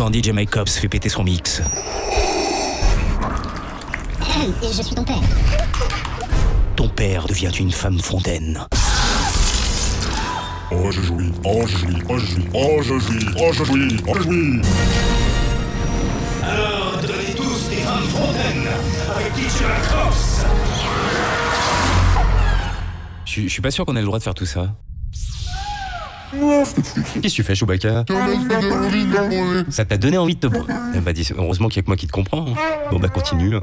quand DJ Mike Cops fait péter son mix. Je suis ton père. Ton père devient une femme fontaine. Oh, je jouis, oh, je jouis, oh, je jouis, oh, je jouis, oh, je jouis, oh, je jouis. Alors, devenez tous des femmes fontaines avec DJ Mike Cops. Je, je suis pas sûr qu'on ait le droit de faire tout ça. Qu'est-ce que tu fais, Chewbacca Ça t'a donné envie de te... Eh bah, dis- heureusement qu'il y a que moi qui te comprends. hein. Bon bah continue.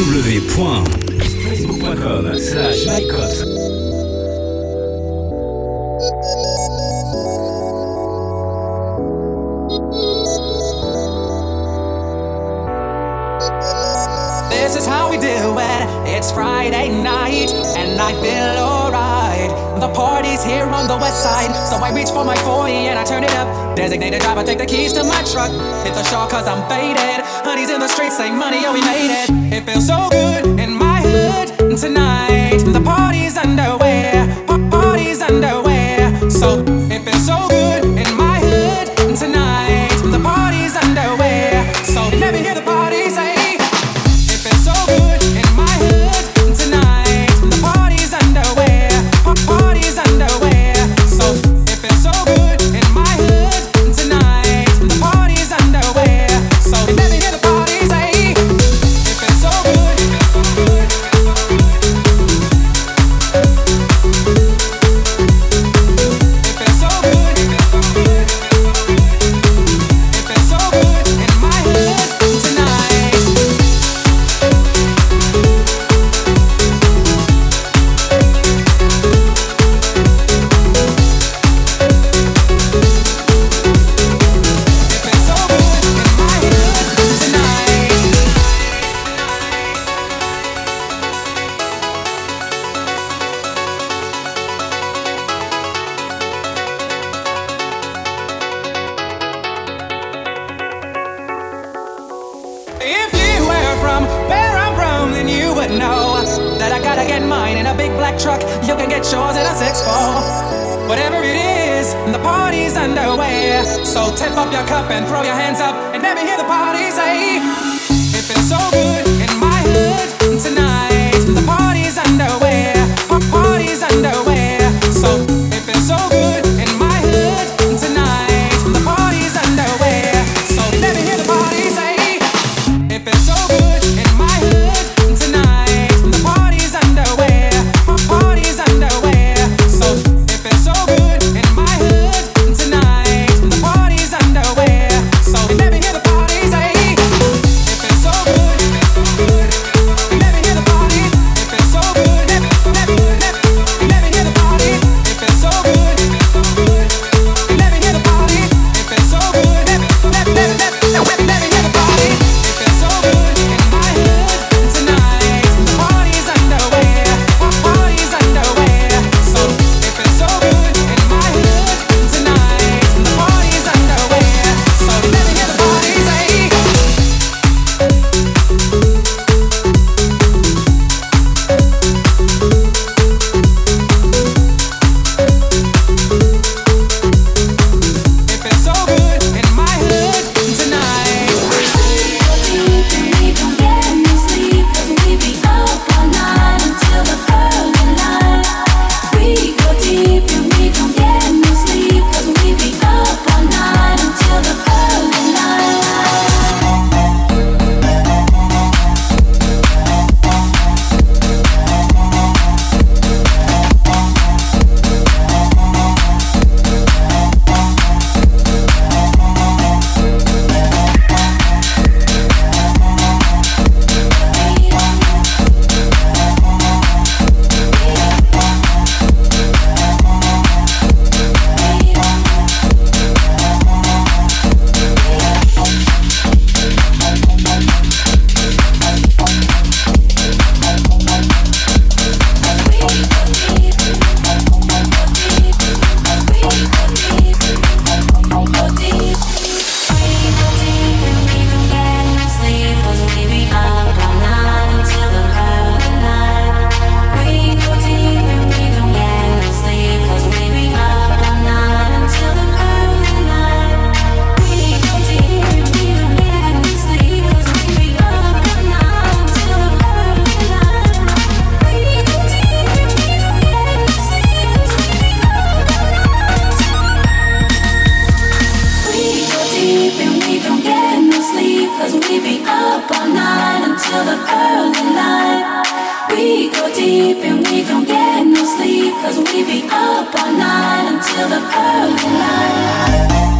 www.facebook.com slash mycops I reach for my 40 and I turn it up. Designated driver, take the keys to my truck. Hit the shore cause I'm faded. Honey's in the streets, saying money, oh, we made it. It feels so good in my hood tonight. The party's underway, pa- party's underway. till the early light. We go deep and we don't get no sleep, cause we be up all night until the early light.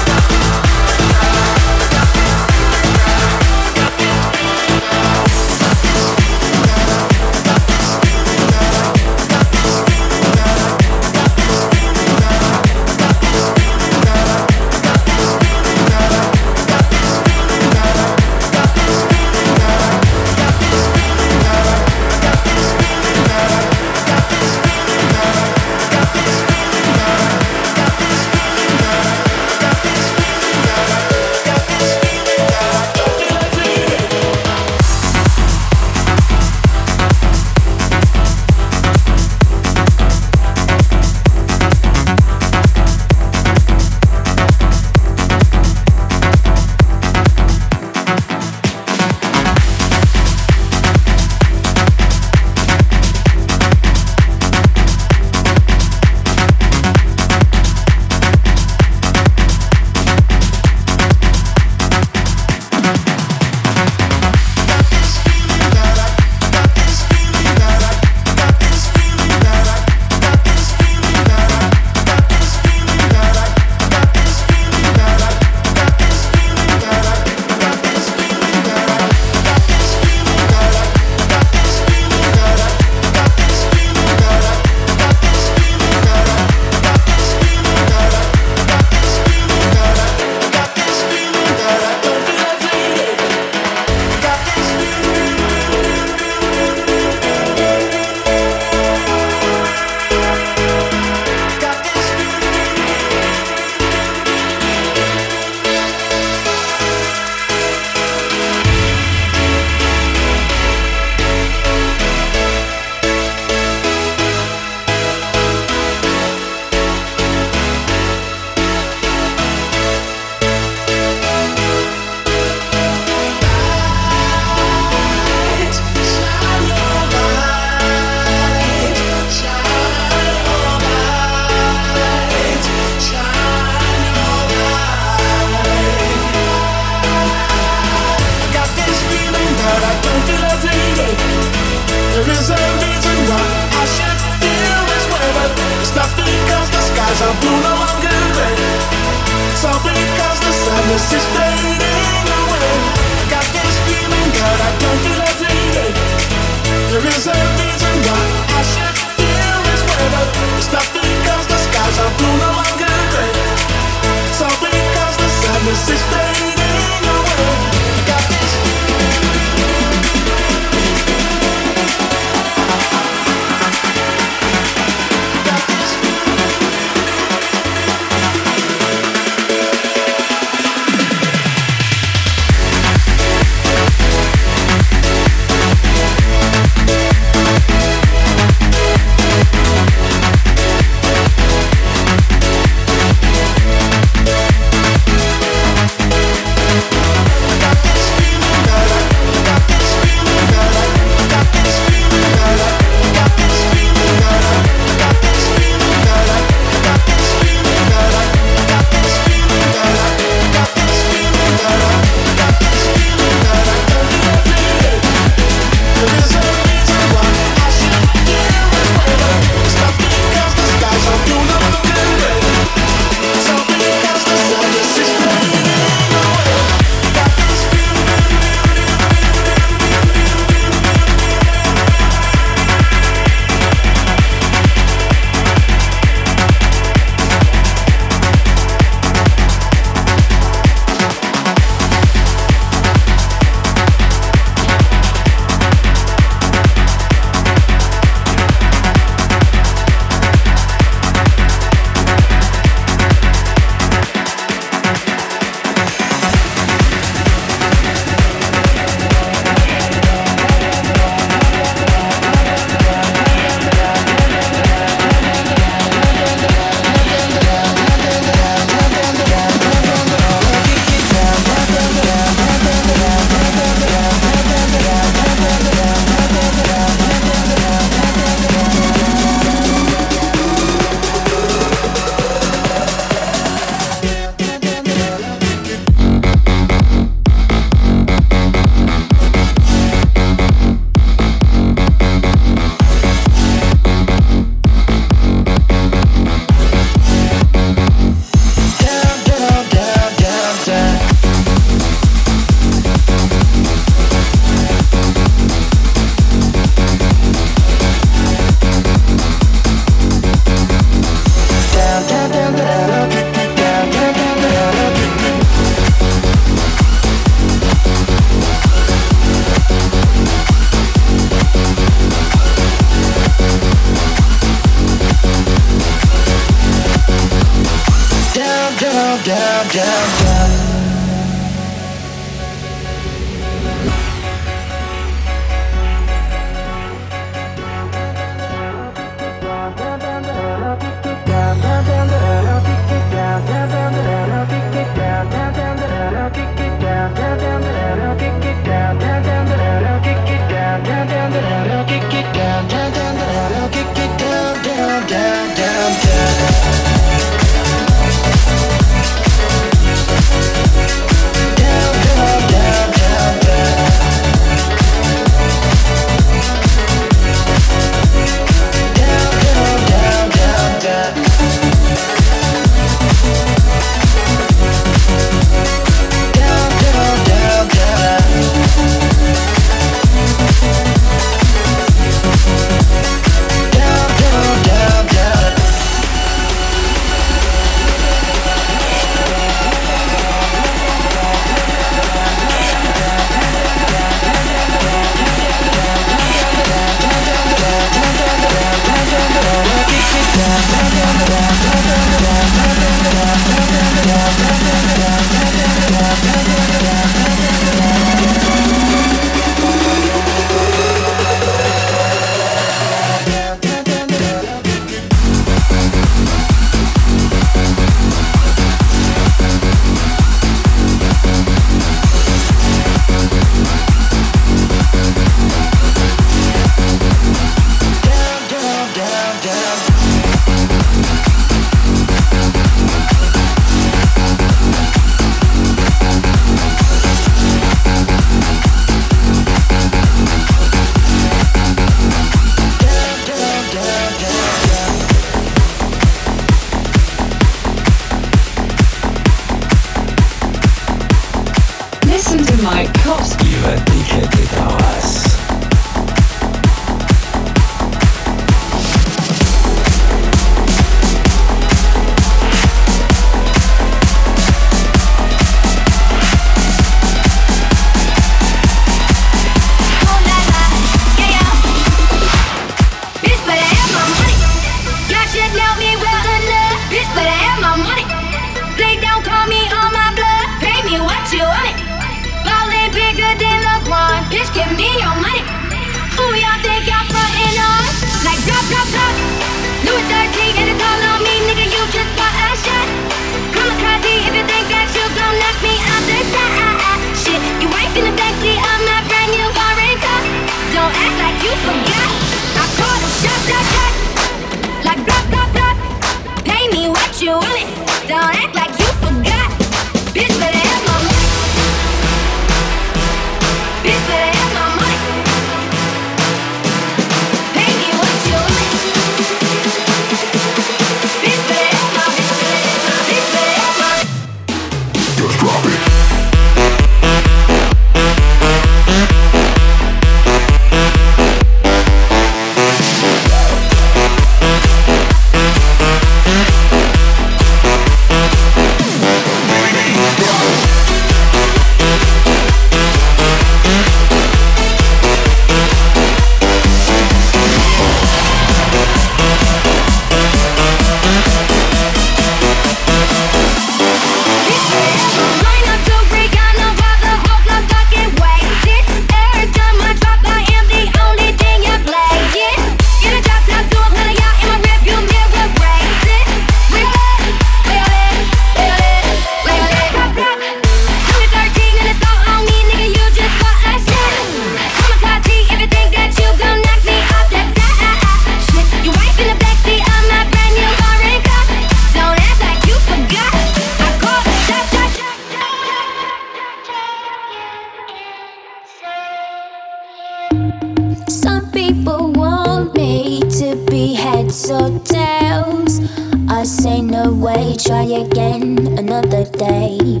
heads or tails. I say no way, try again another day.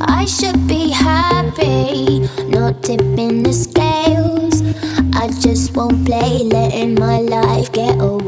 I should be happy, not tipping the scales. I just won't play, letting my life get away.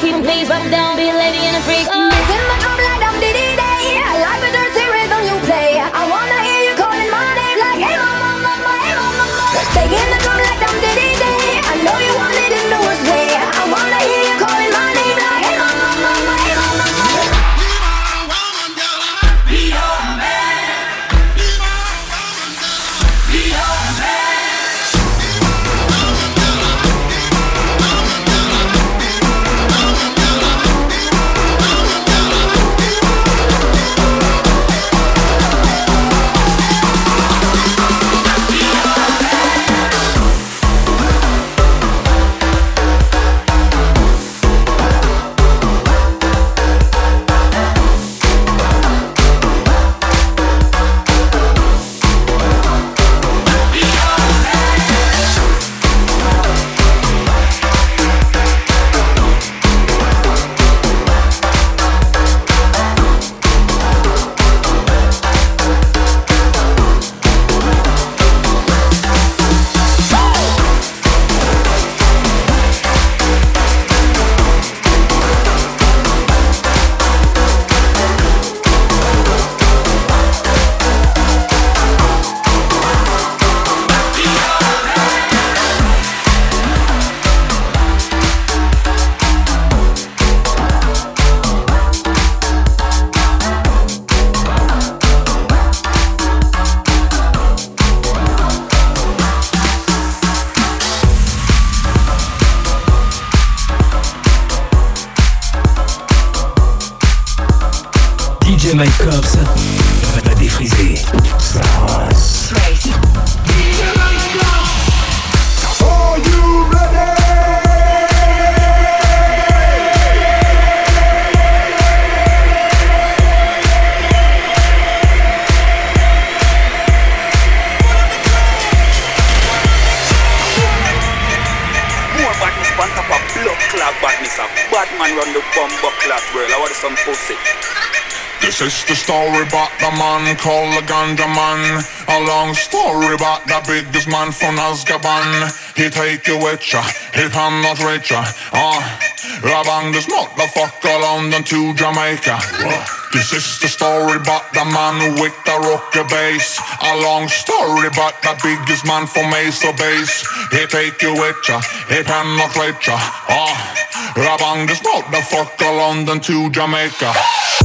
keep them please, run down, be lady. han från Azkaban He take a witcher, he han not richer Ah, uh, Raban the motherfucker London to Jamaica. Ah, this is the story about the man with the rocker bass. A long story about the biggest man from Mesa bass. Base He take a witcher, he han not richer Ah, uh, Raban the motherfucker London to Jamaica.